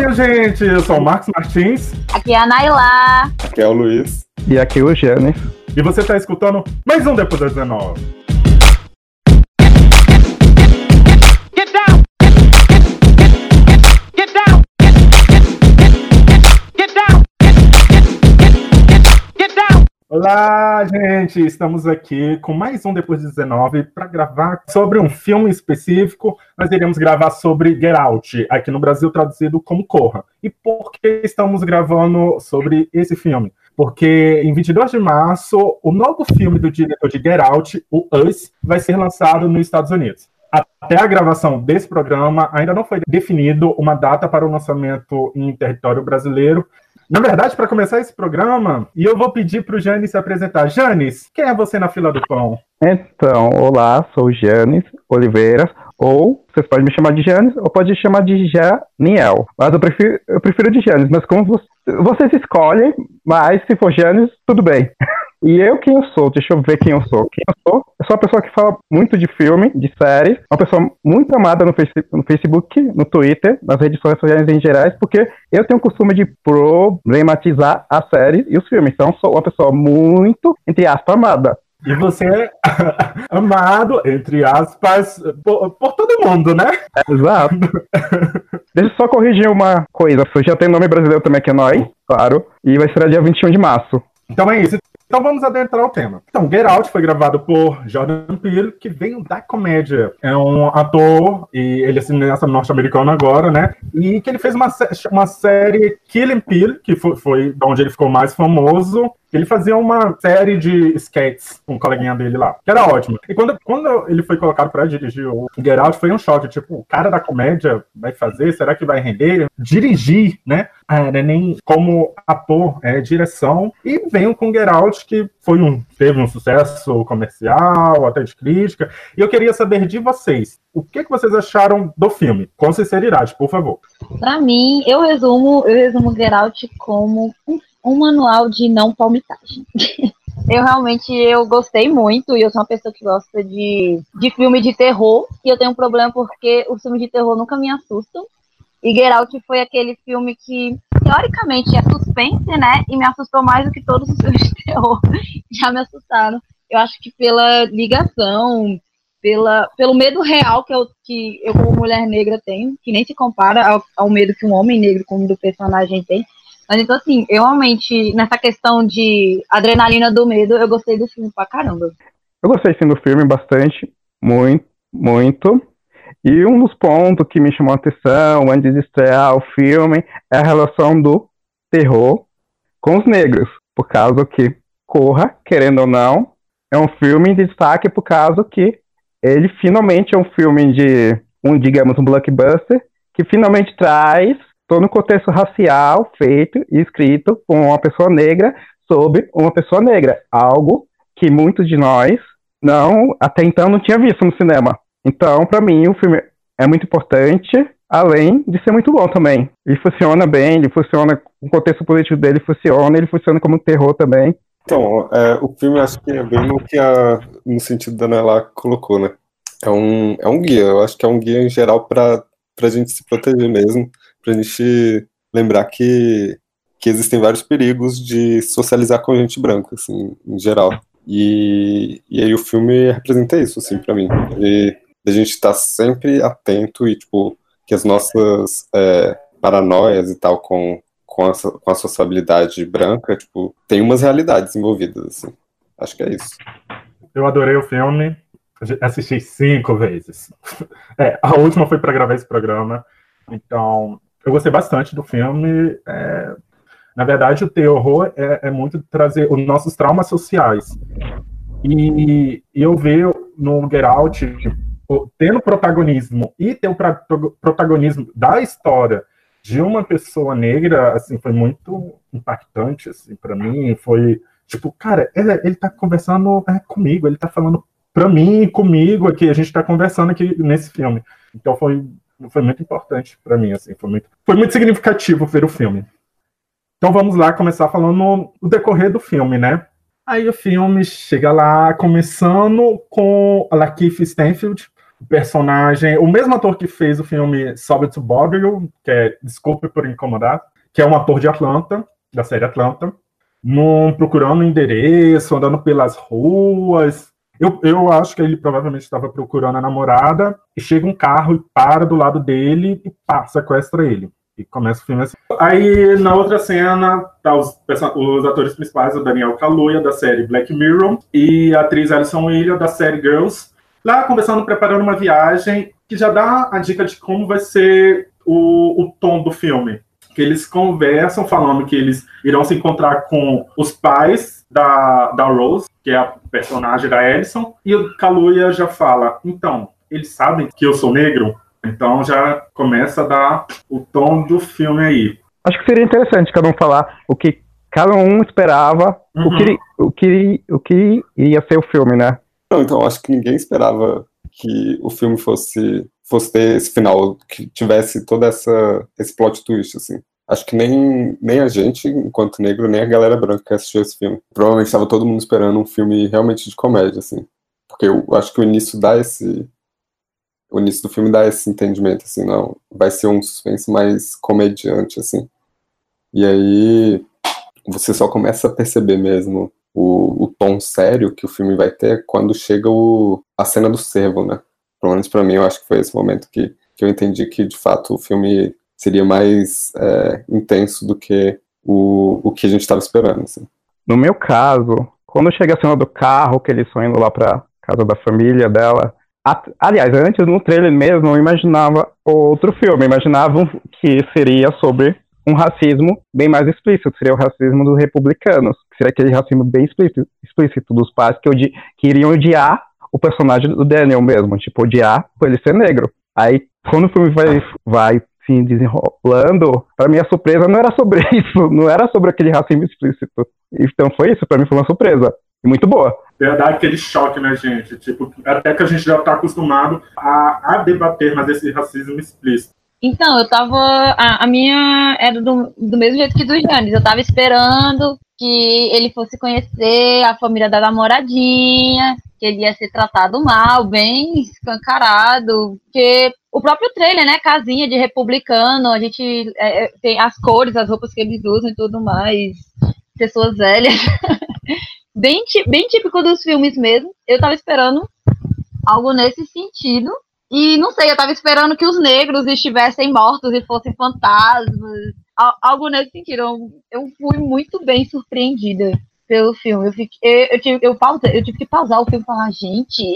minha gente! Eu sou o Marcos Martins. Aqui é a Nailá. Aqui é o Luiz. E aqui é o Janes. E você está escutando mais um Depois das 19. Olá, gente! Estamos aqui com mais um Depois de 19 para gravar sobre um filme específico. Nós iremos gravar sobre Get Out, aqui no Brasil traduzido como Corra. E por que estamos gravando sobre esse filme? Porque em 22 de março, o novo filme do diretor de Get Out, o Us, vai ser lançado nos Estados Unidos. Até a gravação desse programa, ainda não foi definido uma data para o lançamento em território brasileiro, na verdade, para começar esse programa, e eu vou pedir para o Janis se apresentar. Janis, quem é você na fila do pão? Então, olá, sou Janis Oliveira, ou vocês podem me chamar de Janis, ou pode me chamar de Janiel. Mas eu prefiro, eu prefiro de Janis, mas como vocês, vocês escolhem, mas se for Janis, tudo bem. E eu quem eu sou? Deixa eu ver quem eu sou. Quem eu sou? Eu sou uma pessoa que fala muito de filme, de séries, uma pessoa muito amada no, face, no Facebook, no Twitter, nas redes sociais em geral, porque eu tenho o costume de problematizar as séries e os filmes. Então, sou uma pessoa muito, entre aspas, amada. E você é amado, entre aspas, por, por todo mundo, né? exato. Deixa eu só corrigir uma coisa. Já tem nome brasileiro também, que é nós, claro. E vai ser dia 21 de março. Então é isso. Então vamos adentrar o tema. Então, Get Out foi gravado por Jordan Peele, que vem da comédia. É um ator, e ele é cineasta norte-americano agora, né? E que ele fez uma, uma série Killing Peele, que foi, foi onde ele ficou mais famoso, ele fazia uma série de sketches com um coleguinha dele lá, que era ótimo. E quando, quando ele foi colocado para dirigir o Get Out, foi um choque. Tipo, o cara da comédia vai fazer? Será que vai render? Dirigir, né? Ah, é, nem como ator, é direção. E veio com Get Out, que foi um, teve um sucesso comercial, até de crítica. E eu queria saber de vocês, o que, que vocês acharam do filme? Com sinceridade, por favor. Para mim, eu resumo, eu resumo Get Out como um um manual de não palmitagem. eu realmente eu gostei muito e eu sou uma pessoa que gosta de, de filme de terror e eu tenho um problema porque os filmes de terror nunca me assustam. E Get Out foi aquele filme que, teoricamente, é suspense, né? E me assustou mais do que todos os filmes de terror já me assustaram. Eu acho que pela ligação, pela, pelo medo real que eu, que eu, como mulher negra, tenho, que nem se compara ao, ao medo que um homem negro, como do personagem, tem. Mas então, assim, eu realmente, nessa questão de adrenalina do medo, eu gostei do filme pra caramba. Eu gostei sim do filme bastante, muito, muito. E um dos pontos que me chamou a atenção antes de estrear o filme é a relação do terror com os negros. Por causa que Corra, querendo ou não, é um filme de destaque por causa que ele finalmente é um filme de, um digamos, um blockbuster, que finalmente traz todo no contexto racial feito e escrito por uma pessoa negra sobre uma pessoa negra, algo que muitos de nós não até então não tinha visto no cinema. Então, para mim, o filme é muito importante, além de ser muito bom também. Ele funciona bem, ele funciona, o contexto político dele funciona, ele funciona como terror também. Então, é, o filme acho que é bem no que a, no sentido da Nela colocou, né? É um, é um guia, eu acho que é um guia em geral para a gente se proteger mesmo para a gente lembrar que, que existem vários perigos de socializar com gente branca, assim, em geral. E, e aí o filme representa isso, assim, para mim. A gente estar tá sempre atento e, tipo, que as nossas é, paranoias e tal com, com, a, com a sociabilidade branca, tipo, tem umas realidades envolvidas, assim. Acho que é isso. Eu adorei o filme. Assisti cinco vezes. É, a última foi para gravar esse programa. Então, eu gostei bastante do filme. É, na verdade, o terror é, é, muito trazer os nossos traumas sociais. E, e eu vejo no Get Out, tendo protagonismo e ter o protagonismo da história de uma pessoa negra, assim, foi muito impactante, assim, para mim. Foi tipo, cara, ele, ele tá conversando é, comigo, ele tá falando para mim comigo aqui, a gente tá conversando aqui nesse filme. Então foi foi muito importante para mim, assim, foi muito, foi muito significativo ver o filme. Então vamos lá começar falando o decorrer do filme, né? Aí o filme chega lá começando com a Lakeith Stanfield, o personagem, o mesmo ator que fez o filme Sobe to Bobble, que é Desculpe por Incomodar, que é um ator de Atlanta, da série Atlanta, num, procurando endereço, andando pelas ruas. Eu, eu acho que ele provavelmente estava procurando a namorada, e chega um carro e para do lado dele e sequestra ele. E começa o filme assim. Aí, na outra cena, tá os, os atores principais, o Daniel Kaluuya, da série Black Mirror, e a atriz Alison Williams, da série Girls, lá conversando, preparando uma viagem, que já dá a dica de como vai ser o, o tom do filme. Que eles conversam falando que eles irão se encontrar com os pais da, da Rose, que é a personagem da Ellison, e o Kaluuya já fala, então, eles sabem que eu sou negro? Então já começa a dar o tom do filme aí. Acho que seria interessante cada um falar o que cada um esperava, uhum. o, que, o, que, o que ia ser o filme, né? Não, então acho que ninguém esperava que o filme fosse fosse ter esse final, que tivesse toda essa esse plot twist assim. Acho que nem, nem a gente, enquanto negro, nem a galera branca que assistiu esse filme. Provavelmente estava todo mundo esperando um filme realmente de comédia, assim. Porque eu acho que o início dá esse, o início do filme dá esse entendimento, assim, não, vai ser um suspense mais comediante, assim. E aí você só começa a perceber mesmo o, o tom sério que o filme vai ter quando chega o, a cena do cervo, né? Pelo menos pra mim, eu acho que foi esse momento que, que eu entendi que, de fato, o filme seria mais é, intenso do que o, o que a gente estava esperando, assim. No meu caso, quando chega a cena do carro, que eles estão indo lá pra casa da família dela, Aliás, antes no trailer mesmo eu imaginava outro filme, imaginava que seria sobre um racismo bem mais explícito, seria o racismo dos republicanos, seria aquele racismo bem explícito, explícito dos pais que, odi que iriam odiar o personagem do Daniel mesmo, tipo, odiar por ele ser negro. Aí, quando o filme vai, vai se desenrolando, para minha surpresa não era sobre isso, não era sobre aquele racismo explícito. Então foi isso, para mim foi uma surpresa. E muito boa. É, dá aquele choque na gente. Tipo, até que a gente já está acostumado a, a debater mais esse racismo explícito. Então, eu tava. A, a, minha era do, do mesmo jeito que do Janis. Eu tava esperando que ele fosse conhecer a família da namoradinha, que ele ia ser tratado mal, bem escancarado. Porque o próprio trailer, né? Casinha de republicano, a gente é, é tem as cores, as roupas que eles usam e tudo mais. Pessoas velhas. bem, bem típico dos filmes mesmo. Eu tava esperando algo nesse sentido. E não sei, eu tava esperando que os negros estivessem mortos e fossem fantasmas. Algo nesse sentido. Eu, fui muito bem surpreendida pelo filme. Eu, fiquei, eu, tive, eu, eu tive que pausar o filme e falar, gente,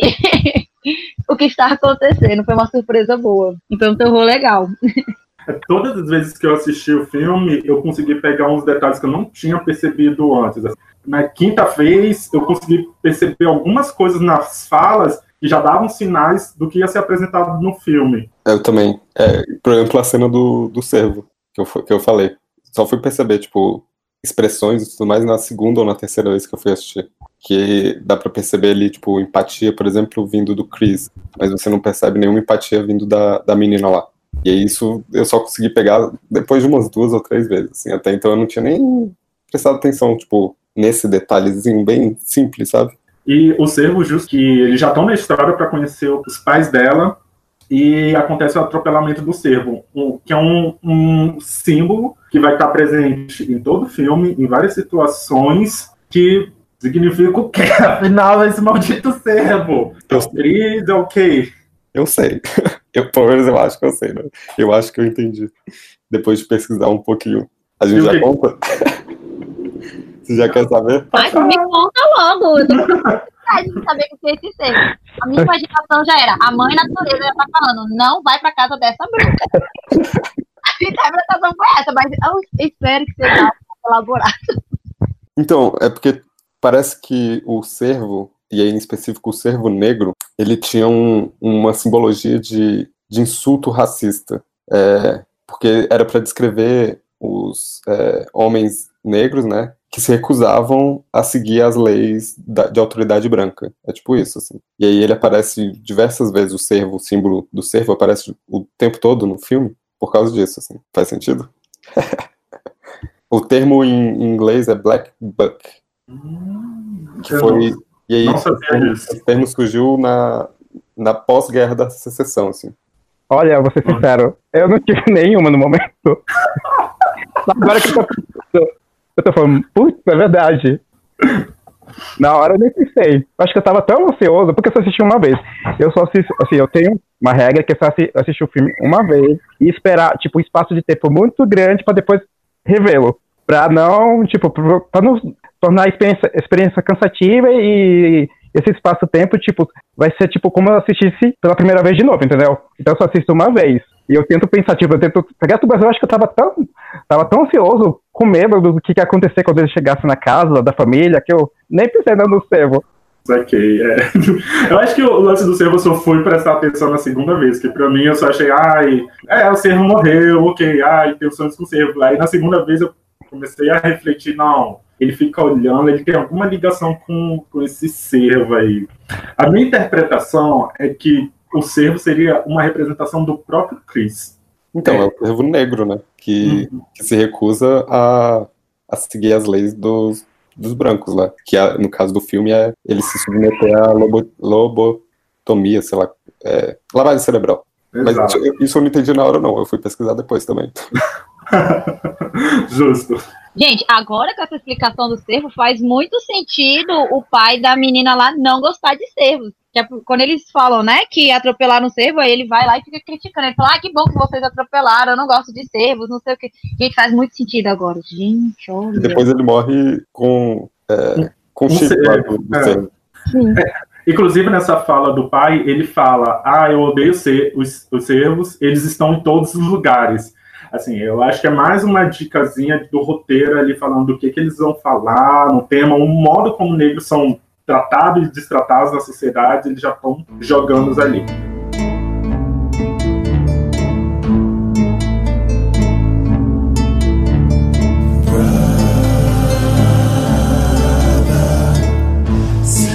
o que está acontecendo? Foi uma surpresa boa. Então, um terror legal. Todas as vezes que eu assisti o filme, eu consegui pegar uns detalhes que eu não tinha percebido antes. Na quinta vez, eu consegui perceber algumas coisas nas falas que já davam sinais do que ia ser apresentado no filme. Eu também. É, por exemplo, a cena do, do cervo, que eu, que eu falei. Só fui perceber, tipo, expressões e tudo mais na segunda ou na terceira vez que eu fui assistir. Que dá para perceber ali, tipo, empatia, por exemplo, vindo do Chris. Mas você não percebe nenhuma empatia vindo da, da menina lá. E isso eu só consegui pegar depois de umas duas ou três vezes. Assim. Até então eu não tinha nem prestado atenção, tipo, nesse detalhezinho bem simples, sabe? E o Cervo, justo que eles já estão na história para conhecer os pais dela e acontece o atropelamento do cervo, um, que é um, um, símbolo que vai estar presente em todo o filme, em várias situações, que significa o quê? Afinal, esse maldito cervo. Eu Cris, o quê? Eu sei. Eu, pelo menos eu acho que eu sei, né? Eu acho que eu entendi. Depois de pesquisar um pouquinho. A gente já conta? Você já quer saber? Mas me conta logo. Eu tô com de saber o que é esse ser. A minha imaginação já era. A mãe natureza já tá falando, não vai pra casa dessa bruxa. A interpretação foi essa, mas eu espero que seja elaborado. Então, é porque parece que o cervo, e aí em específico o cervo negro, ele tinha um, uma simbologia de, de insulto racista. É, porque era para descrever os é, homens negros, né, que se recusavam a seguir as leis da, de autoridade branca. É tipo isso, assim. E aí ele aparece diversas vezes, o cervo, o símbolo do cervo aparece o tempo todo no filme por causa disso, assim. Faz sentido? o termo em, em, inglês é black buck. Hum, que foi... e aí, termo, esse termo surgiu na, na pós-guerra da secessão, assim. Olha, vou ser sincero, eu não tive nenhuma no momento. Agora que eu tô, eu tô falando, putz, é verdade. Na hora eu nem pensei. Acho que eu tava tão ansioso, porque eu só assisti uma vez. Eu só assisto, assim, eu tenho uma regra que é só assistir o filme uma vez e esperar, tipo, um espaço de tempo muito grande para depois revê-lo. Pra não, tipo, pra não tornar a experiência, experiência cansativa e esse espaço-tempo, tipo, vai ser tipo como eu assistisse pela primeira vez de novo, entendeu? Então eu só assisto uma vez. E eu tento pensar, tipo, eu tento pegar tudo, mas eu acho que eu tava tão, tava tão ansioso, com medo do que, que ia acontecer quando ele chegasse na casa da família, que eu nem pensei no servo. Ok, é. Eu acho que o lance do servo só fui prestar atenção na segunda vez, que pra mim eu só achei, ai, é, o servo morreu, ok, ai, tem sonhos com o servo. Aí na segunda vez eu comecei a refletir, não, ele fica olhando, ele tem alguma ligação com, com esse servo aí. A minha interpretação é que o servo seria uma representação do próprio Chris. Então, é, o servo negro, né? Que, uhum. que se recusa a, a seguir as leis dos, dos brancos lá. Que no caso do filme é ele se submeter à lobo, lobotomia, sei lá, é, lavagem cerebral. Exato. Mas isso eu não entendi na hora, não. Eu fui pesquisar depois também. Justo. Gente, agora com essa explicação do cervo, faz muito sentido o pai da menina lá não gostar de cervos. É quando eles falam, né, que atropelaram o cervo, aí ele vai lá e fica criticando. Ele fala, ah, que bom que vocês atropelaram, eu não gosto de cervos, não sei o que. Gente, faz muito sentido agora. Gente, olha. E depois ele morre com, é, com o chip lá do, do cervo. É. Inclusive, nessa fala do pai, ele fala: Ah, eu odeio ser, os, os cervos, eles estão em todos os lugares. Assim, eu acho que é mais uma dicasinha do roteiro ali falando do que, que eles vão falar no tema, o modo como negros são tratados e destratados na sociedade, eles já estão jogando ali.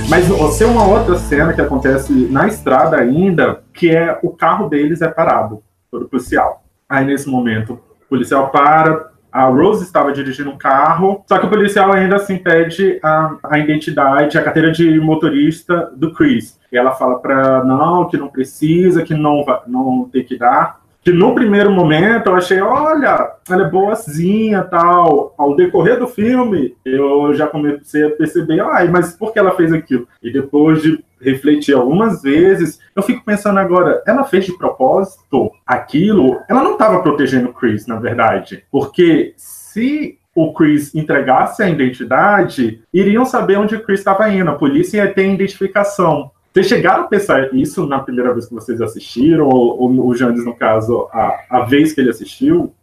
Mas tem uma outra cena que acontece na estrada ainda, que é o carro deles é parado, todo policial. Aí, nesse momento, o policial para, a Rose estava dirigindo um carro, só que o policial ainda assim pede a, a identidade, a carteira de motorista do Chris. E ela fala para não, que não precisa, que não, não tem que dar que no primeiro momento eu achei, olha, ela é boazinha tal. Ao decorrer do filme, eu já comecei a perceber, ai, mas por que ela fez aquilo? E depois de refletir algumas vezes, eu fico pensando agora, ela fez de propósito aquilo? Ela não estava protegendo o Chris, na verdade, porque se o Chris entregasse a identidade, iriam saber onde o Chris estava indo. A polícia ia ter identificação. Vocês chegaram a pensar isso na primeira vez que vocês assistiram, ou, ou o Jandes, no caso, a, a vez que ele assistiu?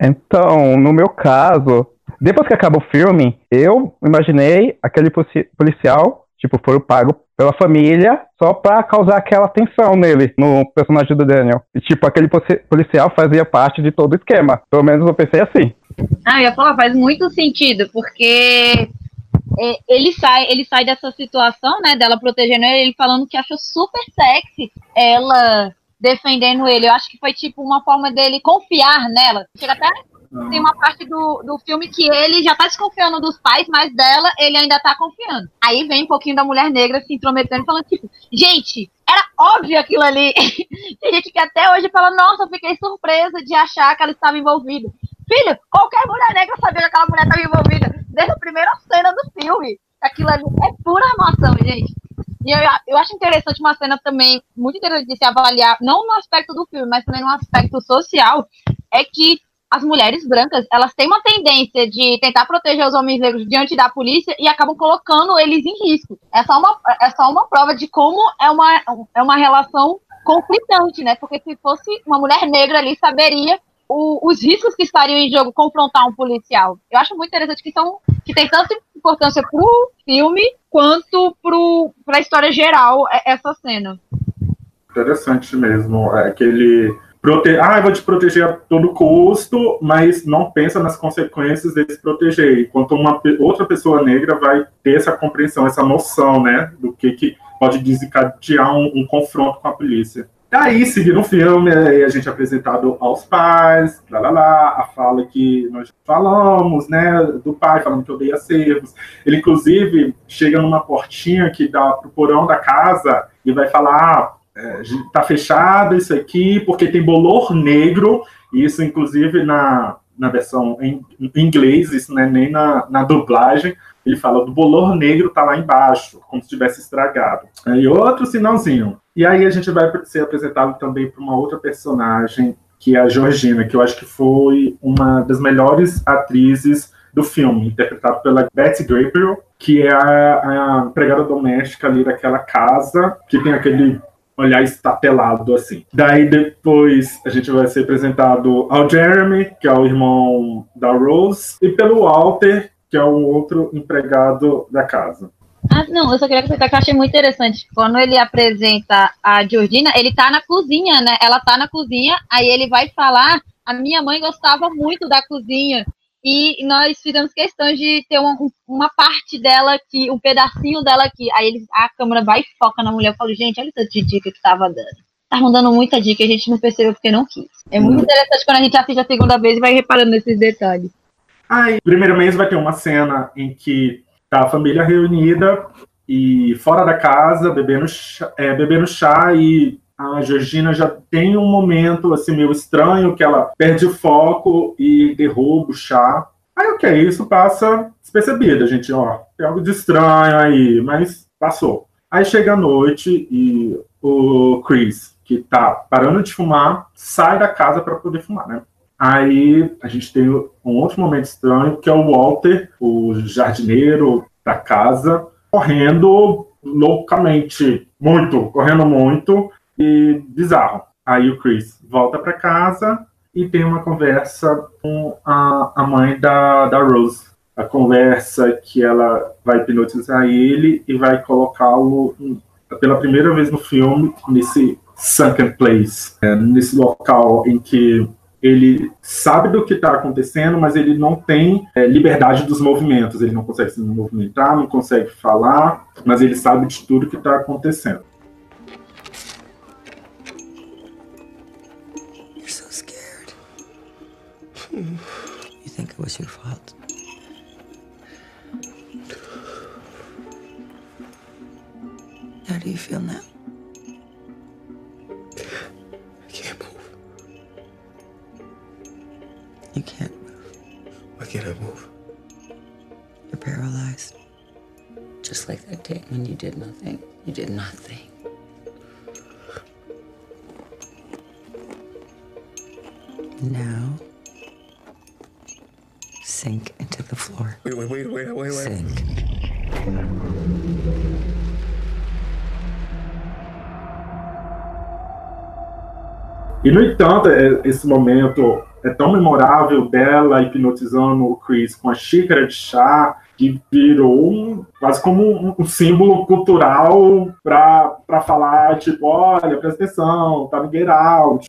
Então, no meu caso, depois que acaba o filme, eu imaginei aquele policial, tipo, foi pago pela família só pra causar aquela tensão nele, no personagem do Daniel. E, tipo, aquele policial fazia parte de todo o esquema. Pelo menos eu pensei assim. Ah, eu ia falar, faz muito sentido, porque é, ele sai, ele sai dessa situação, né, dela protegendo ele, ele falando que achou super sexy ela defendendo ele. Eu acho que foi tipo uma forma dele confiar nela. Chega até tem uma parte do, do filme que ele já tá desconfiando dos pais, mas dela ele ainda tá confiando. Aí vem um pouquinho da mulher negra se intrometendo, falando tipo, gente, era óbvio aquilo ali. Tem gente que até hoje fala, nossa, eu fiquei surpresa de achar que ela estava envolvida. Filho, qualquer mulher negra sabia que aquela mulher estava envolvida desde a primeira cena do filme. Aquilo ali é pura emoção, gente. E eu, eu acho interessante uma cena também, muito interessante de se avaliar, não no aspecto do filme, mas também no aspecto social, é que as mulheres brancas, elas têm uma tendência de tentar proteger os homens negros diante da polícia e acabam colocando eles em risco. É só uma, é só uma prova de como é uma, é uma relação conflitante, né? Porque se fosse uma mulher negra ali, saberia o, os riscos que estariam em jogo confrontar um policial. Eu acho muito interessante que, são, que tem tanta importância pro filme quanto para a história geral essa cena. Interessante mesmo. É aquele prote... ah, eu vou te proteger a todo custo, mas não pensa nas consequências desse proteger. Enquanto uma outra pessoa negra vai ter essa compreensão, essa noção, né, do que, que pode desencadear um, um confronto com a polícia. Aí, seguindo o filme, a gente é apresentado aos pais, lá, lá, lá, a fala que nós falamos, né, do pai falando que odeia servos. Ele, inclusive, chega numa portinha que dá pro porão da casa e vai falar, ah, é, tá fechado isso aqui, porque tem bolor negro, isso inclusive na, na versão em, em inglês, isso não é nem na, na dublagem, ele fala do bolor negro tá lá embaixo, como se tivesse estragado. E outro sinalzinho. E aí a gente vai ser apresentado também para uma outra personagem, que é a Georgina, que eu acho que foi uma das melhores atrizes do filme, interpretado pela Betty Gabriel, que é a, a empregada doméstica ali daquela casa, que tem aquele olhar estatelado assim. Daí depois a gente vai ser apresentado ao Jeremy, que é o irmão da Rose, e pelo Walter, que é o outro empregado da casa. Ah, não, eu só queria comentar que eu achei muito interessante. Quando ele apresenta a Georgina, ele tá na cozinha, né? Ela tá na cozinha, aí ele vai falar. A minha mãe gostava muito da cozinha. E nós fizemos questão de ter uma, uma parte dela aqui, um pedacinho dela aqui. Aí ele, a câmera vai e foca na mulher. Eu falo, gente, olha essa dica que tava dando. Estavam dando muita dica, a gente não percebeu porque não quis. É muito interessante quando a gente assiste a segunda vez e vai reparando nesses detalhes. Aí, primeiro mês vai ter uma cena em que tá a família reunida e fora da casa, bebendo chá, é, bebendo chá e a Georgina já tem um momento assim meio estranho que ela perde o foco e derruba o chá. Aí o que é isso passa despercebido, gente, ó, tem algo de estranho aí, mas passou. Aí chega a noite e o Chris, que tá parando de fumar, sai da casa para poder fumar, né? Aí a gente tem um outro momento estranho, que é o Walter, o jardineiro da casa, correndo loucamente, muito, correndo muito, e bizarro. Aí o Chris volta para casa e tem uma conversa com a, a mãe da, da Rose. A conversa que ela vai hipnotizar ele e vai colocá-lo pela primeira vez no filme nesse sunken place, é, nesse local em que ele sabe do que está acontecendo, mas ele não tem é, liberdade dos movimentos. Ele não consegue se movimentar, não consegue falar, mas ele sabe de tudo que está acontecendo. It was your fault? How do you feel now? You can't move. Why can't I move? You're paralyzed. Just like that day when you did nothing. You did nothing. Now, sink into the floor. Wait, wait, wait, wait, wait, wait. Sink. E, no entanto, é- esse momento é tão memorável dela hipnotizando o Chris com a xícara de chá que virou um, quase como um, um símbolo cultural para falar, tipo, olha, presta atenção, tá no Get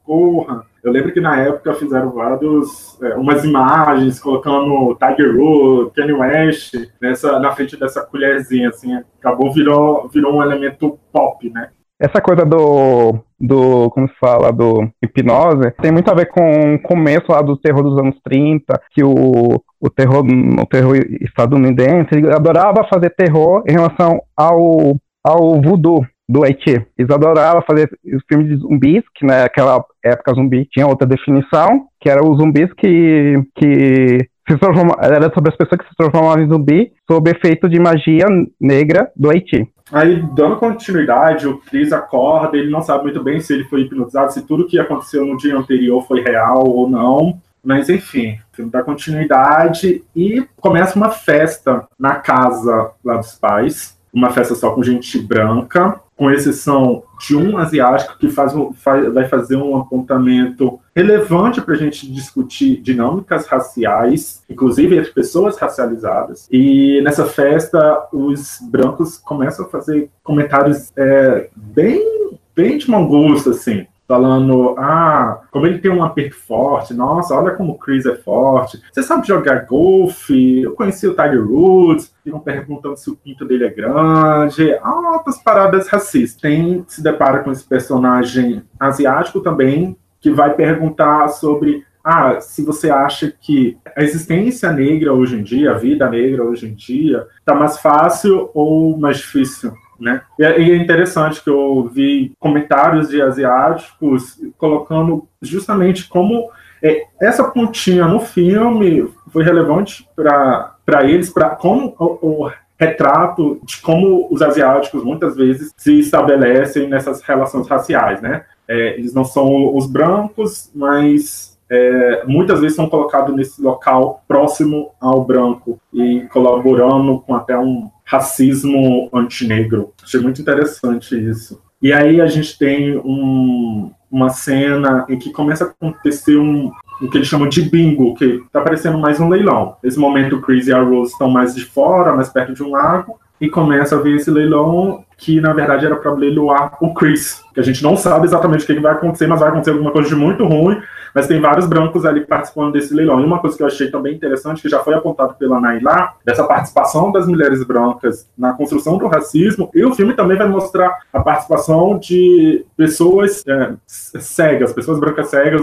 corra. Eu lembro que na época fizeram vários, é, umas imagens colocando Tiger Woods, Kanye West nessa, na frente dessa colherzinha, assim, acabou virou, virou um elemento pop, né? Essa coisa do, do, como se fala, do hipnose, tem muito a ver com o começo lá do terror dos anos 30, que o, o terror, o terror estadunidense adorava fazer terror em relação ao, ao voodoo do Haiti. Eles adoravam fazer os filmes de zumbis, que naquela época zumbi tinha outra definição, que eram os zumbis que, que se transforma, era sobre as pessoas que se transformavam em zumbi sob efeito de magia negra do Haiti. Aí, dando continuidade, o Chris acorda, ele não sabe muito bem se ele foi hipnotizado, se tudo que aconteceu no dia anterior foi real ou não. Mas enfim, dá continuidade e começa uma festa na casa lá dos pais. Uma festa só com gente branca, com exceção de um asiático que faz, faz- vai fazer um apontamento relevante para a gente discutir dinâmicas raciais, inclusive entre pessoas racializadas. E nessa festa, os brancos começam a fazer comentários é, bem, bem de mau gosto, assim. Falando, ah, como ele tem um aperto forte, nossa, olha como o Chris é forte. Você sabe jogar golfe? Eu conheci o Tiger Woods, ficam perguntando se o pinto dele é grande. Altas paradas racistas. Tem, se depara com esse personagem asiático também, que vai perguntar sobre ah, se você acha que a existência negra hoje em dia, a vida negra hoje em dia, está mais fácil ou mais difícil né? E é, e é interessante que eu vi comentários de asiáticos colocando justamente como é, essa pontinha no filme foi relevante para eles, para como o, o retrato de como os asiáticos muitas vezes se estabelecem nessas relações raciais, né? É, eles não são os brancos, mas é, muitas vezes são colocados nesse local próximo ao branco e colaborando com até um racismo antinegro. Achei muito interessante isso. E aí a gente tem um, uma cena em que começa a acontecer um, o que eles chamam de bingo, que está parecendo mais um leilão. Nesse momento, o Chris e a Rose estão mais de fora, mais perto de um lago, e começa a ver esse leilão que na verdade era para leiloar o Chris, que a gente não sabe exatamente o que vai acontecer, mas vai acontecer alguma coisa de muito ruim, mas tem vários brancos ali participando desse leilão. E uma coisa que eu achei também interessante, que já foi apontado pela Nailá, dessa participação das mulheres brancas na construção do racismo, e o filme também vai mostrar a participação de pessoas é, cegas, pessoas brancas cegas,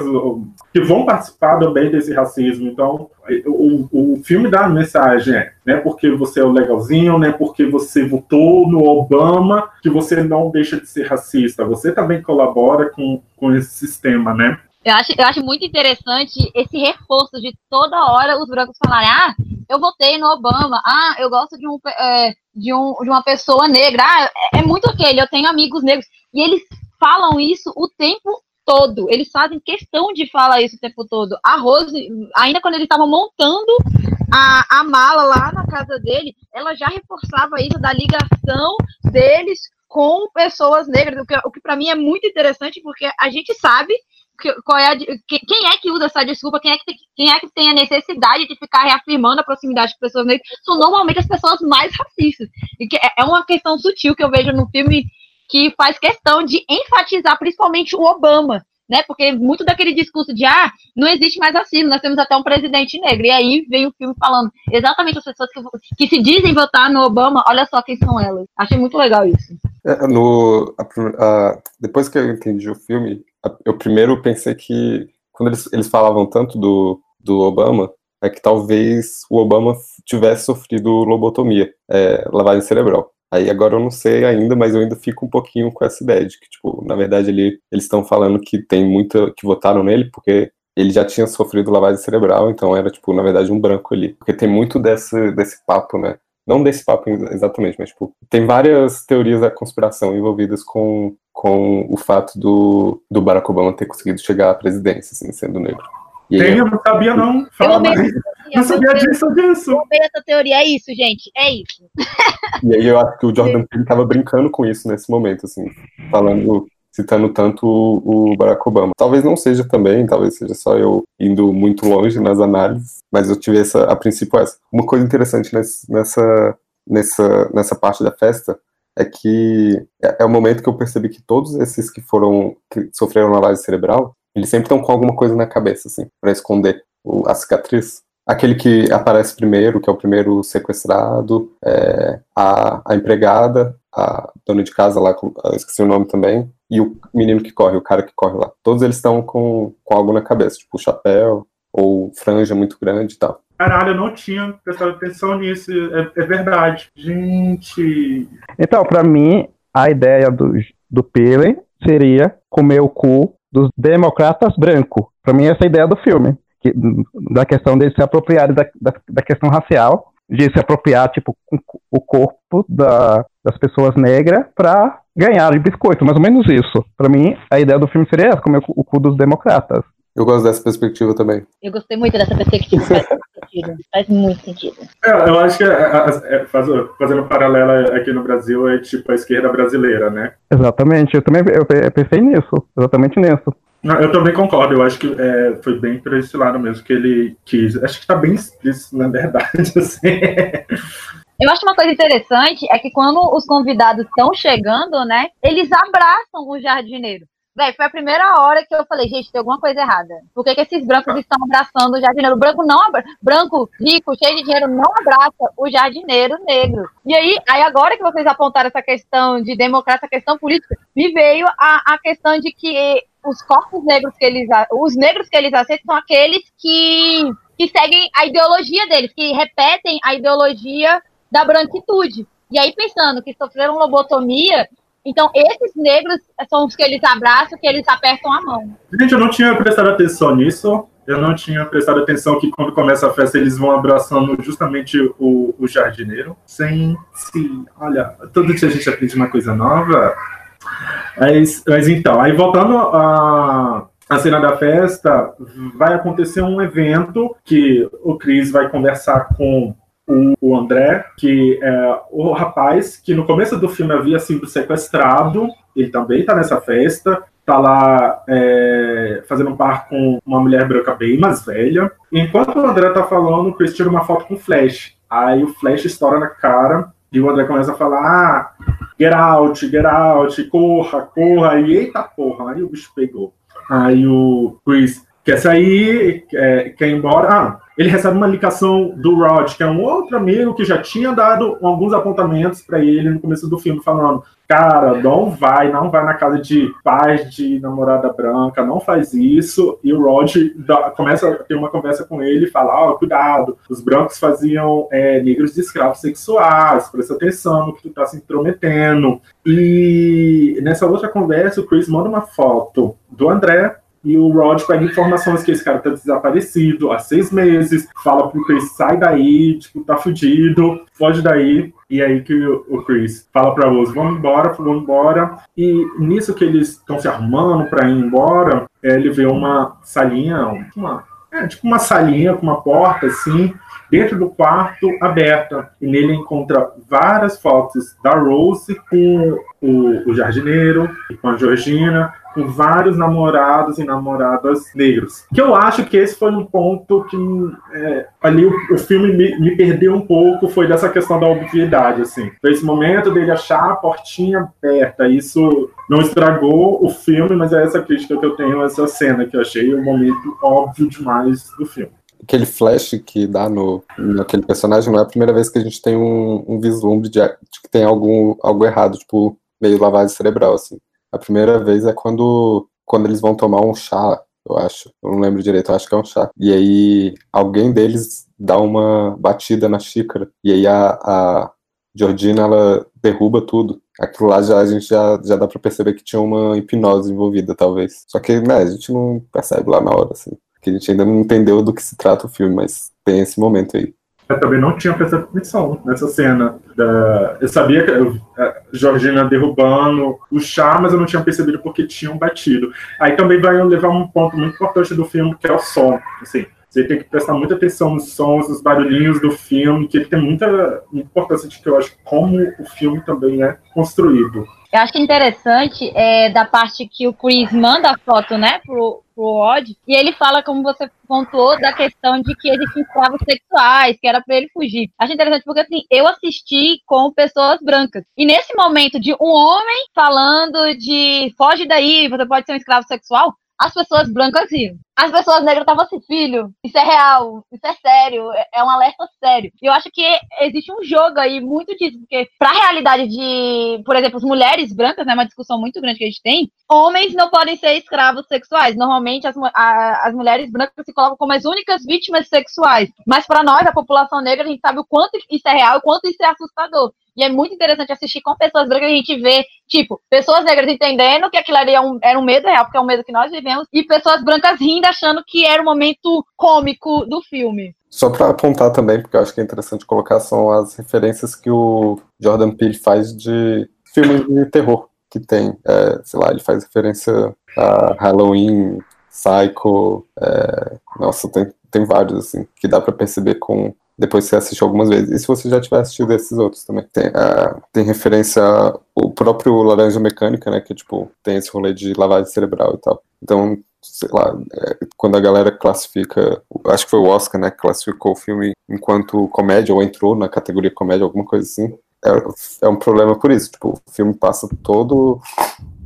que vão participar também desse racismo. Então, o, o filme dá a mensagem, é, né, porque você é o legalzinho, né, porque você votou no Obama, que você não deixa de ser racista. Você também colabora com, com esse sistema, né? Eu acho, eu acho muito interessante esse reforço de toda hora os brancos falarem: ah, eu votei no Obama, ah, eu gosto de, um, é, de, um, de uma pessoa negra, ah, é, é muito aquele, eu tenho amigos negros. E eles falam isso o tempo todo. Eles fazem questão de falar isso o tempo todo. A Rose, ainda quando ele estava montando a, a mala lá na casa dele, ela já reforçava isso da ligação deles com pessoas negras, o que, o que para mim é muito interessante, porque a gente sabe qual é a, quem é que usa essa desculpa, quem é, que quem é que tem a necessidade de ficar reafirmando a proximidade de pessoas negras, são normalmente as pessoas mais racistas. E que é, é uma questão sutil que eu vejo no filme que faz questão de enfatizar principalmente o Obama, né? Porque muito daquele discurso de ah, não existe mais racismo, nós temos até um presidente negro. E aí vem o filme falando exatamente as pessoas que, que se dizem votar no Obama, olha só quem são elas. Achei muito legal isso. É, no, a, a, depois que eu entendi o filme, eu primeiro pensei que quando eles, eles falavam tanto do, do Obama, é que talvez o Obama tivesse sofrido lobotomia, é, lavagem cerebral. Aí agora eu não sei ainda, mas eu ainda fico um pouquinho com essa ideia de que, tipo, na verdade ele, eles estão falando que tem muita que votaram nele porque ele já tinha sofrido lavagem cerebral, então era, tipo, na verdade um branco ali. Porque tem muito desse, desse papo, né? Não desse papo exatamente, mas, tipo, tem várias teorias da conspiração envolvidas com com o fato do, do Barack Obama ter conseguido chegar à presidência, assim, sendo negro. E Tem, eu não sabia não. Fala mais. Não sabia disso, disso. Eu essa teoria, é isso, gente, é isso. E aí eu acho que o Jordan Peele estava brincando com isso nesse momento, assim, falando, citando tanto o, o Barack Obama. Talvez não seja também, talvez seja só eu indo muito longe nas análises, mas eu tive essa, a princípio essa. Uma coisa interessante nesse, nessa, nessa, nessa parte da festa é que é, é, o momento que eu percebi que todos esses que foram que sofreram lavagem cerebral, eles sempre estão com alguma coisa na cabeça, assim, para esconder o, a cicatriz. Aquele que aparece primeiro, que é o primeiro sequestrado, é, a, a empregada, a dona de casa lá, esqueci o nome também, e o menino que corre, o cara que corre lá. Todos eles estão com, com algo na cabeça, tipo chapéu ou franja muito grande e tal. Caralho, eu não tinha prestado atenção nisso. É, é verdade. Gente. Então, para mim, a ideia do, do Pele seria comer o cu dos democratas brancos. Para mim, essa é a ideia do filme. Que, da questão deles se apropriarem da, da, da, questão racial, de se apropriar, tipo, o corpo da, das pessoas negras para ganhar de biscoito, mais ou menos isso. Para mim, a ideia do filme seria essa, comer o cu dos democratas. Eu gosto dessa perspectiva também. Eu gostei muito dessa perspectiva. Faz sentido. Faz muito sentido. É, eu acho que é, é, é fazendo um paralelo aqui no Brasil é tipo a esquerda brasileira, né? Exatamente. Eu também eu pensei nisso. Exatamente nisso. Não, eu também concordo. Eu acho que é, foi bem para esse lado mesmo que ele quis. Acho que está bem explícito, na verdade. Assim. Eu acho uma coisa interessante é que quando os convidados estão chegando, né, eles abraçam o jardineiro. Véi, foi a primeira hora que eu falei, gente, tem alguma coisa errada. Por que, que esses brancos ah. estão abraçando o jardineiro? O branco não branco, rico, cheio de dinheiro, não abraça o jardineiro negro. E aí, aí agora que vocês apontaram essa questão de democracia, essa questão política, me veio a, a questão de que os corpos negros que eles os negros que eles aceitam são aqueles que, que seguem a ideologia deles, que repetem a ideologia da branquitude. E aí, pensando que sofreram lobotomia, então esses negros são os que eles abraçam, que eles apertam a mão. Gente, eu não tinha prestado atenção nisso. Eu não tinha prestado atenção que quando começa a festa eles vão abraçando justamente o, o jardineiro. Sem se. Olha, todo dia a gente aprende uma coisa nova. Mas, mas então, aí voltando a, a cena da festa, vai acontecer um evento que o Chris vai conversar com o André, que é o rapaz que no começo do filme havia sido sequestrado, ele também está nessa festa, tá lá é, fazendo um par com uma mulher branca bem mais velha. Enquanto o André tá falando, o Chris tira uma foto com o Flash. Aí o Flash estoura na cara e o André começa a falar: ah, get out, get out, corra, corra. E eita porra, aí o bicho pegou. Aí o Chris quer sair, quer, quer ir embora. Ah, ele recebe uma ligação do Rod, que é um outro amigo que já tinha dado alguns apontamentos para ele no começo do filme, falando: cara, não vai, não vai na casa de pais de namorada branca, não faz isso. E o Rod dá, começa a ter uma conversa com ele e fala: ó, oh, cuidado, os brancos faziam é, negros de escravos sexuais, presta atenção no que tu tá se intrometendo. E nessa outra conversa, o Chris manda uma foto do André e o Rod pega informações que esse cara tá desaparecido há seis meses, fala pro Chris, sai daí, tipo, tá fudido, foge daí. E aí que o Chris fala pra Rose, vamos embora, vamos embora. E nisso que eles estão se arrumando pra ir embora, é, ele vê uma salinha, uma, é, tipo uma salinha com uma porta, assim, dentro do quarto aberta. E nele encontra várias fotos da Rose com o, o jardineiro e com a Georgina, com vários namorados e namoradas negros. Que eu acho que esse foi um ponto que é, ali o, o filme me, me, perdeu um pouco, foi dessa questão da obviedade, assim. Foi esse momento dele achar a portinha aberta, isso não estragou o filme, mas é essa crítica que eu tenho a essa cena, que eu achei um momento óbvio demais do filme aquele flash que dá no naquele personagem não é a primeira vez que a gente tem um, um vislumbre de, de, que tem algum, algo errado, tipo, meio lavagem cerebral, assim. A primeira vez é quando, quando eles vão tomar um chá, eu acho. Eu não lembro direito, eu acho que é um chá. E aí alguém deles dá uma batida na xícara. E aí a, a Georgina, ela derruba tudo. Aquilo lá já, a gente já, já dá pra perceber que tinha uma hipnose envolvida, talvez. Só que, né, a gente não percebe lá na hora, assim. Porque a gente ainda não entendeu do que se trata o filme, mas tem esse momento aí eu também não tinha prestado atenção nessa cena. Da... Eu sabia que eu, Georgina derrubando o chá, mas eu não tinha percebido porque tinham batido. Aí também vai levar um ponto muito importante do filme, que é o som. Assim, você tem que prestar muita atenção nos sons, nos barulhinhos do filme, que ele tem muita importância de que eu acho como o filme também é construído. Eu acho interessante é, da parte que o Chris manda a foto, né, pro, pro Odd, e ele fala, como você pontuou, da questão de que existem escravos sexuais, que era para ele fugir. Acho interessante porque, assim, eu assisti com pessoas brancas. E nesse momento de um homem falando de foge daí, você pode ser um escravo sexual, as pessoas brancas riam. As pessoas negras estavam assim, filho, isso é real, isso é sério, é, é um alerta sério. E eu acho que existe um jogo aí muito disso, porque pra realidade de, por exemplo, as mulheres brancas, né, uma discussão muito grande que a gente tem, homens não podem ser escravos sexuais. Normalmente as, a, as mulheres brancas se colocam como as únicas vítimas sexuais. Mas para nós, a população negra, a gente sabe o quanto isso é real, o quanto isso é assustador. E é muito interessante assistir com pessoas brancas, a gente vê, tipo, pessoas negras entendendo que aquilo ali era é um, era um medo real, porque é um medo que nós vivemos, e pessoas brancas rindo, achando que era o momento cômico do filme. Só para apontar também, porque eu acho que é interessante colocar, são as referências que o Jordan Peele faz de filmes de terror que tem. É, sei lá, ele faz referência a Halloween, Psycho, é, nossa, tem, tem vários, assim, que dá para perceber com depois você assiste algumas vezes. E se você já tiver assistido esses outros também. Tem, uh, tem referência ao próprio Laranja Mecânica, né? Que, tipo, tem esse rolê de lavagem cerebral e tal. Então, sei lá, é, quando a galera classifica, acho que foi o Oscar, né, que classificou o filme enquanto comédia, ou entrou na categoria comédia, alguma coisa assim, é, é um problema por isso. Tipo, o filme passa todo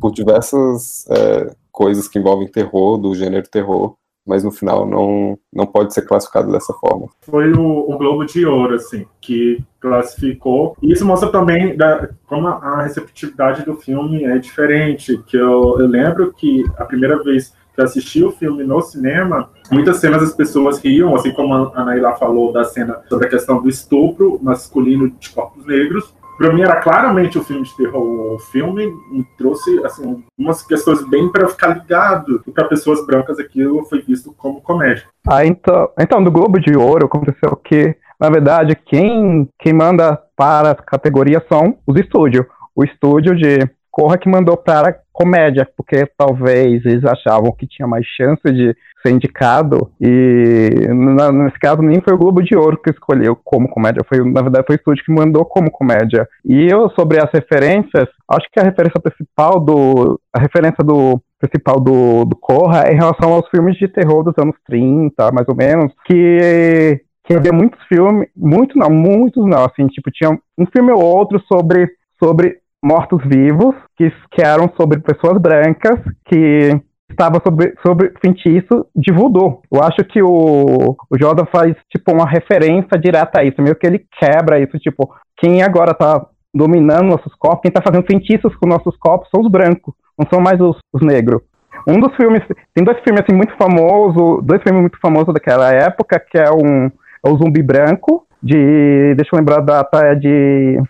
por diversas é, coisas que envolvem terror, do gênero terror, mas no final não, não pode ser classificado dessa forma. Foi o, o Globo de Ouro, assim, que classificou. E isso mostra também da, como a receptividade do filme é diferente, que eu, eu lembro que a primeira vez que assisti o filme no cinema, muitas cenas as pessoas riam, assim como a Naila falou da cena sobre a questão do estupro masculino de corpos negros, Pra mim era claramente o um filme de terror. O filme me trouxe assim, umas questões bem para ficar ligado. E para pessoas brancas aquilo foi visto como comédia. Ah, então, então do Globo de Ouro aconteceu que, na verdade, quem, quem manda para as categorias são os estúdios. O estúdio de Corra que mandou para comédia, porque talvez eles achavam que tinha mais chance de ser indicado, e na, nesse caso nem foi o Globo de Ouro que escolheu como comédia, foi na verdade foi o estúdio que mandou como comédia. E eu, sobre as referências, acho que a referência principal do. a referência do principal do, do Corra é em relação aos filmes de terror dos anos 30, mais ou menos, que que havia muitos filmes, muito não, muitos não, assim, tipo, tinha um filme ou outro sobre, sobre mortos-vivos, que, que eram sobre pessoas brancas que estava sobre, sobre feitiço de voodoo. Eu acho que o, o Jordan faz, tipo, uma referência direta a isso, meio que ele quebra isso, tipo, quem agora tá dominando nossos corpos, quem tá fazendo feitiços com nossos corpos são os brancos, não são mais os, os negros. Um dos filmes, tem dois filmes, assim, muito famosos, dois filmes muito famosos daquela época, que é, um, é o Zumbi Branco, de, deixa eu lembrar a data, é de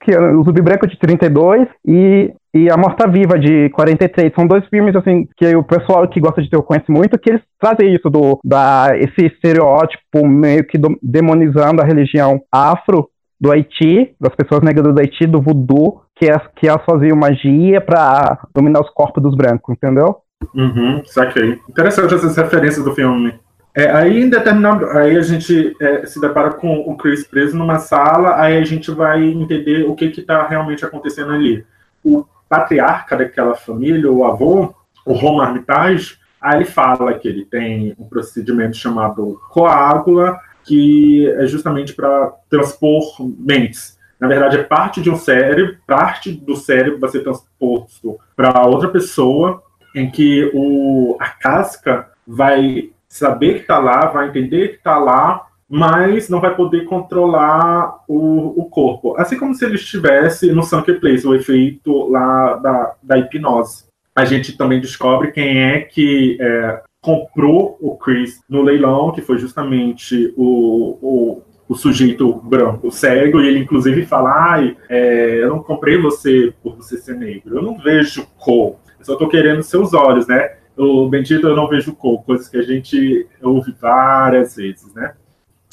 que o Zumbi Branco de 32 e, e A Morta Viva de 43. São dois filmes assim que o pessoal que gosta de ter conhece muito, que eles trazem isso do da esse estereótipo meio que do, demonizando a religião afro do Haiti, das pessoas negras do Haiti, do voodoo, que, é, que elas faziam magia para dominar os corpos dos brancos, entendeu? Uhum, saquei. Interessante essas referências do filme. É, aí, em determinado, aí a gente é, se depara com o Chris preso numa sala, aí a gente vai entender o que está realmente acontecendo ali. O patriarca daquela família, o avô, o Romo Armitage, aí ele fala que ele tem um procedimento chamado coágula, que é justamente para transpor mentes. Na verdade, é parte de um cérebro, parte do cérebro vai ser transposto para outra pessoa, em que o, a casca vai saber que está lá, vai entender que está lá, mas não vai poder controlar o, o corpo. Assim como se ele estivesse no Sunken Place, o efeito lá da, da hipnose. A gente também descobre quem é que é, comprou o Chris no leilão, que foi justamente o, o, o sujeito branco cego, e ele inclusive fala: ah, é, eu não comprei você por você ser negro, eu não vejo cor, eu só estou querendo seus olhos, né? O Bendito Eu Não Vejo Cor, coisas que a gente ouve várias vezes, né?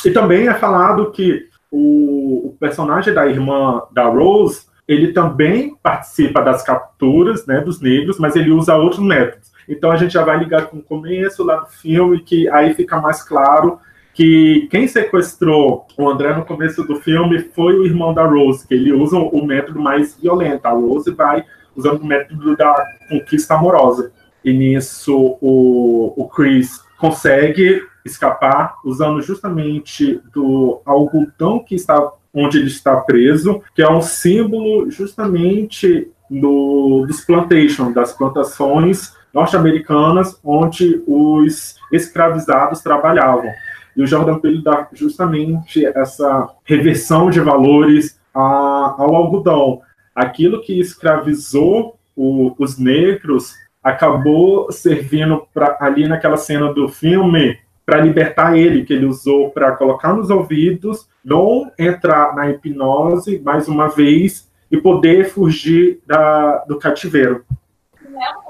E também é falado que o, o personagem da irmã da Rose, ele também participa das capturas né, dos negros, mas ele usa outros métodos. Então a gente já vai ligar com o começo lá do filme, que aí fica mais claro que quem sequestrou o André no começo do filme foi o irmão da Rose, que ele usa o método mais violento. A Rose vai usando o método da conquista amorosa. E nisso o, o Chris consegue escapar usando justamente do algodão que está onde ele está preso, que é um símbolo justamente do, dos plantations, das plantações norte-americanas onde os escravizados trabalhavam. E o Jordan Peele dá justamente essa reversão de valores a, ao algodão. Aquilo que escravizou o, os negros acabou servindo pra, ali naquela cena do filme para libertar ele, que ele usou para colocar nos ouvidos, não entrar na hipnose mais uma vez e poder fugir da, do cativeiro.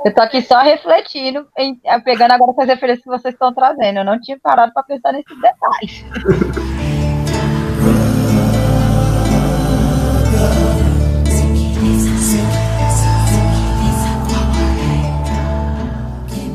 Eu tô aqui só refletindo, em, pegando agora essas referências que vocês estão trazendo. Eu não tinha parado para pensar nesses detalhes.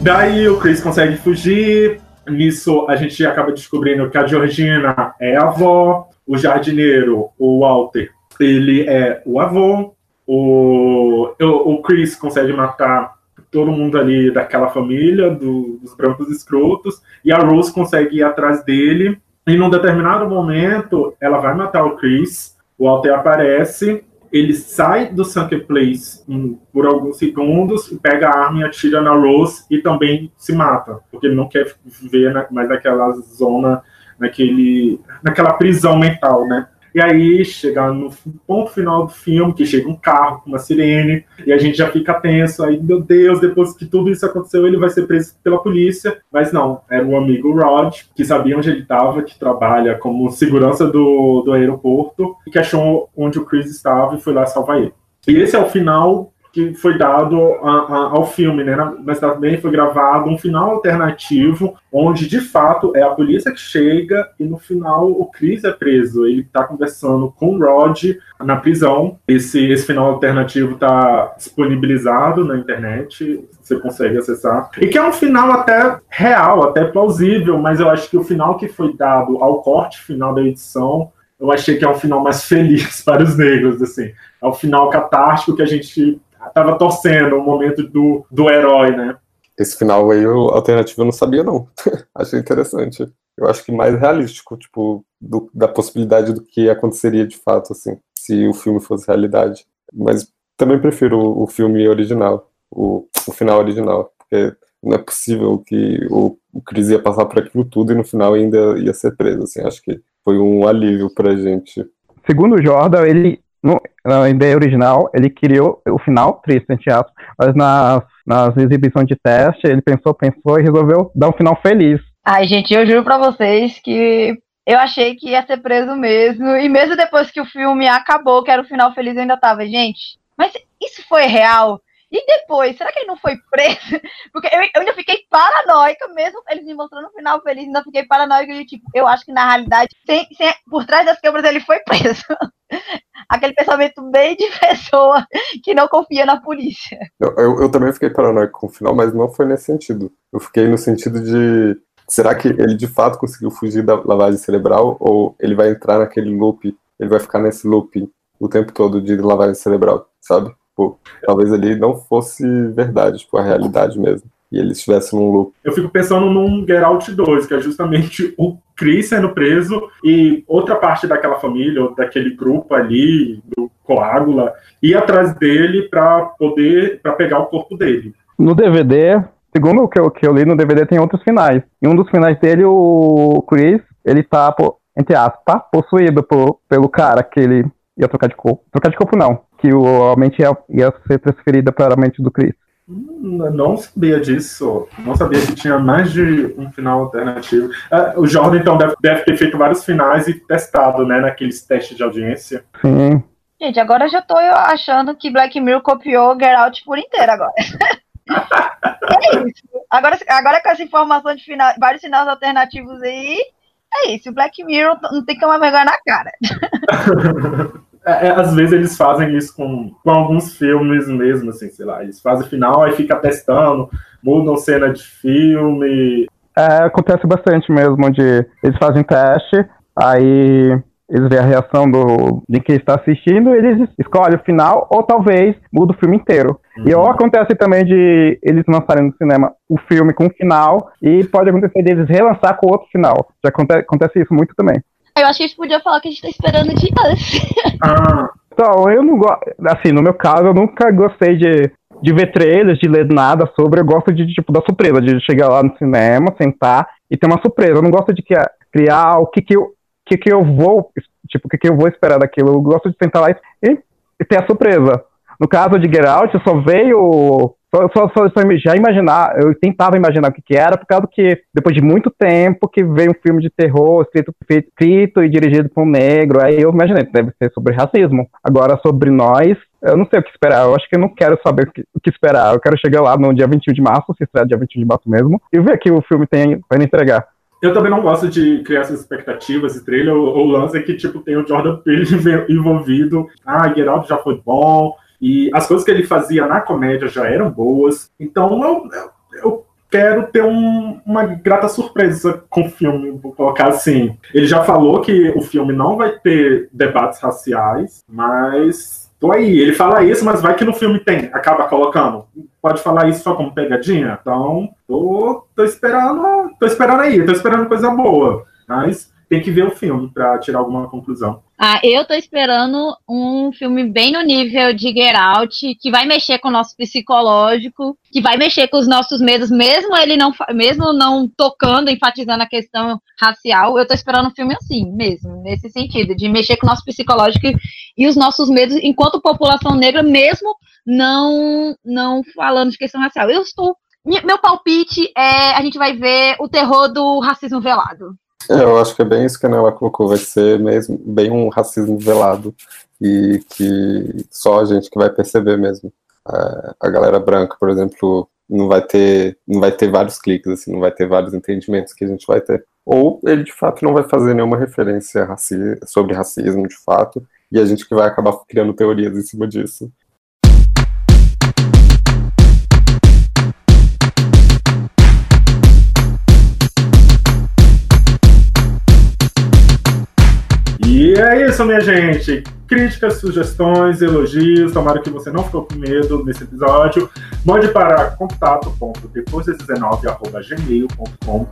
Daí o Chris consegue fugir. Nisso a gente acaba descobrindo que a Georgina é a avó, o jardineiro, o Walter, ele é o avô. O, o Chris consegue matar todo mundo ali daquela família, do, dos brancos escrotos, e a Rose consegue ir atrás dele. E num determinado momento, ela vai matar o Chris, o Walter aparece, ele sai do Sunken Place um, por alguns segundos, pega a arma e atira na Rose e também se mata, porque ele não quer viver na, mais naquela zona, naquele, naquela prisão mental, né? E aí chega no ponto final do filme, que chega um carro com uma sirene, e a gente já fica tenso, aí, meu Deus, depois que tudo isso aconteceu, ele vai ser preso pela polícia. Mas não, era o amigo Rod, que sabia onde ele estava, que trabalha como segurança do, do aeroporto, e que achou onde o Chris estava e foi lá salvar ele. E esse é o final que foi dado a, a, ao filme, né? Mas também foi gravado um final alternativo, onde de fato é a polícia que chega e no final o Chris é preso. Ele está conversando com o Rod na prisão. Esse, esse final alternativo está disponibilizado na internet, você consegue acessar. E que é um final até real, até plausível, mas eu acho que o final que foi dado ao corte final da edição eu achei que é um final mais feliz para os negros, assim. É o final catártico que a gente tava torcendo o momento do, do herói, né? Esse final aí, o alternativo eu não sabia, não. Achei interessante. Eu acho que mais realístico, tipo, do, da possibilidade do que aconteceria de fato, assim, se o filme fosse realidade. Mas também prefiro o, o filme original, o, o final original, porque não é possível que o, o Chris ia passar por aquilo tudo e no final ainda ia ser preso, assim, acho que foi um alívio pra gente. Segundo o Jordan, ele no, na ideia original, ele criou o final triste, entre aspas, mas nas, nas exibições de teste, ele pensou, pensou e resolveu dar um final feliz. Ai, gente, eu juro pra vocês que eu achei que ia ser preso mesmo, e mesmo depois que o filme acabou, que era o final feliz, eu ainda tava, gente, mas isso foi real? E depois, será que ele não foi preso? Porque eu, eu ainda fiquei paranoica, mesmo eles me mostrando o final feliz, ainda fiquei paranoica de tipo, eu acho que na realidade, sem, sem, por trás das câmeras ele foi preso. Aquele pensamento bem de pessoa que não confia na polícia. Eu, eu, eu também fiquei paranoico com o final, mas não foi nesse sentido. Eu fiquei no sentido de será que ele de fato conseguiu fugir da lavagem cerebral ou ele vai entrar naquele loop, ele vai ficar nesse loop o tempo todo de lavagem cerebral, sabe? Tipo, talvez ali não fosse verdade, tipo, a realidade mesmo. E ele estivesse num loop. Eu fico pensando num Get Out 2, que é justamente o Chris sendo preso e outra parte daquela família, ou daquele grupo ali, do Coágula, ir atrás dele para poder, para pegar o corpo dele. No DVD, segundo o que eu, que eu li no DVD, tem outros finais. Em um dos finais dele, o Chris, ele tá, entre aspas, possuído por, pelo cara que ele ia trocar de corpo. Trocar de corpo não, que o, a mente ia, ia ser transferida para a mente do Chris. Não sabia disso. Não sabia que tinha mais de um final alternativo. Ah, o Jordan, então, deve, deve, ter feito vários finais e testado, né, naqueles testes de audiência. Sim. Gente, agora já tô achando que Black Mirror copiou Get Out por inteiro agora. é isso. Agora, agora com essa informação de final, vários finais alternativos aí, é isso. Black Mirror não tem como vergonha na cara. É, é, às vezes eles fazem isso com, com alguns filmes mesmo, assim, sei lá, eles fazem final e fica testando, mudam cena de filme. É, acontece bastante mesmo de eles fazem teste, aí eles veem a reação do, de quem está assistindo, eles escolhem o final, ou talvez muda o filme inteiro. Uhum. E ou acontece também de eles lançarem no cinema o filme com o final, e pode acontecer deles relançar com outro final. Já acontece, acontece isso muito também. Eu acho que a gente podia falar que a gente tá esperando de Us. Ah. Então, eu não gosto. Assim, no meu caso, eu nunca gostei de, de ver trailers, de ler nada sobre. Eu gosto de, tipo, da surpresa, de chegar lá no cinema, sentar e ter uma surpresa. Eu não gosto de criar, criar o que que eu, que que eu vou, tipo, o que que eu vou esperar daquilo. Eu gosto de sentar lá e, e ter a surpresa. No caso de Get Out, só veio só, só, só, já imaginar, eu tentava imaginar o que, que era, por causa que, depois de muito tempo, que veio um filme de terror escrito, escrito e dirigido por um negro, aí eu imaginei, deve ser sobre racismo. Agora, sobre nós, eu não sei o que esperar, eu acho que eu não quero saber o que, o que esperar, eu quero chegar lá no dia 21 de março, se estrear dia 21 de março mesmo, e ver que o filme tem para entregar. Eu também não gosto de criar essas expectativas de trailer. O, o lance que, tipo, tem o Jordan Peele envolvido. Ah, Geraldo já foi bom. E as coisas que ele fazia na comédia já eram boas. Então eu, eu quero ter um, uma grata surpresa com o filme, vou colocar assim. Ele já falou que o filme não vai ter debates raciais, mas tô aí. Ele fala isso, mas vai que no filme tem, acaba colocando. Pode falar isso só como pegadinha? Então, tô, tô esperando, tô esperando aí, tô esperando coisa boa. Mas tem que ver o filme para tirar alguma conclusão. Ah, eu tô esperando um filme bem no nível de Get Out, que vai mexer com o nosso psicológico, que vai mexer com os nossos medos, mesmo ele não, mesmo não tocando, enfatizando a questão racial. Eu tô esperando um filme assim, mesmo, nesse sentido, de mexer com o nosso psicológico e, e os nossos medos enquanto população negra, mesmo não, não falando de questão racial. Eu estou. Meu palpite é a gente vai ver o terror do racismo velado. Eu acho que é bem isso que a Nela colocou, vai ser mesmo bem um racismo velado e que só a gente que vai perceber mesmo. É, a galera branca, por exemplo, não vai ter não vai ter vários cliques, assim, não vai ter vários entendimentos que a gente vai ter. Ou ele de fato não vai fazer nenhuma referência raci sobre racismo de fato, e a gente que vai acabar criando teorias em cima disso. Isso, minha gente. Críticas, sugestões, elogios. Tomara que você não ficou com medo nesse episódio. Mande para contato.depois19.gmail.com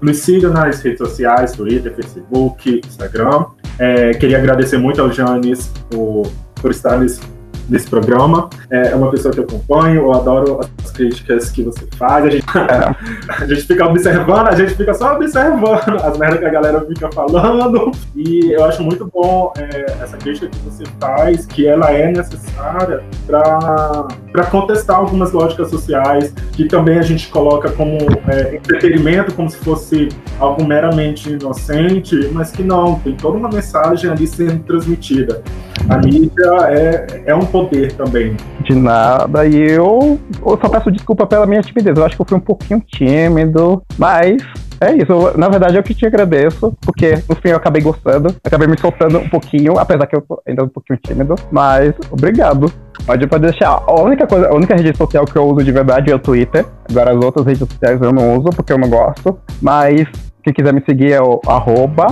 Nos siga nas redes sociais, Twitter, Facebook, Instagram. É, queria agradecer muito ao Janis por, por estar nesse nesse programa. É, é uma pessoa que eu acompanho, eu adoro as críticas que você faz. A gente, a gente fica observando, a gente fica só observando as merdas que a galera fica falando. E eu acho muito bom é, essa crítica que você faz, que ela é necessária para contestar algumas lógicas sociais, que também a gente coloca como é, entretenimento, como se fosse algo meramente inocente, mas que não, tem toda uma mensagem ali sendo transmitida. A mídia é, é um poder também. De nada, e eu, eu só peço desculpa pela minha timidez. Eu acho que eu fui um pouquinho tímido, mas é isso. Na verdade, eu que te agradeço, porque no fim eu acabei gostando, acabei me soltando um pouquinho, apesar que eu tô ainda um pouquinho tímido, mas obrigado. Pode, pode deixar. A única coisa, a única rede social que eu uso de verdade é o Twitter. Agora as outras redes sociais eu não uso porque eu não gosto. Mas quem quiser me seguir é o arroba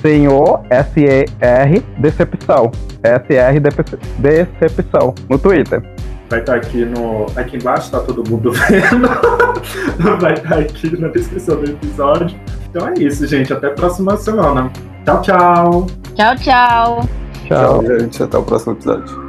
senhor S-E-R Decepção. S-R Decepção no Twitter. Vai estar aqui no. Aqui embaixo, tá todo mundo vendo. Vai estar aqui na descrição do episódio. Então é isso, gente. Até a próxima semana. Tchau, tchau. Tchau, tchau. Tchau, gente. Até o próximo episódio.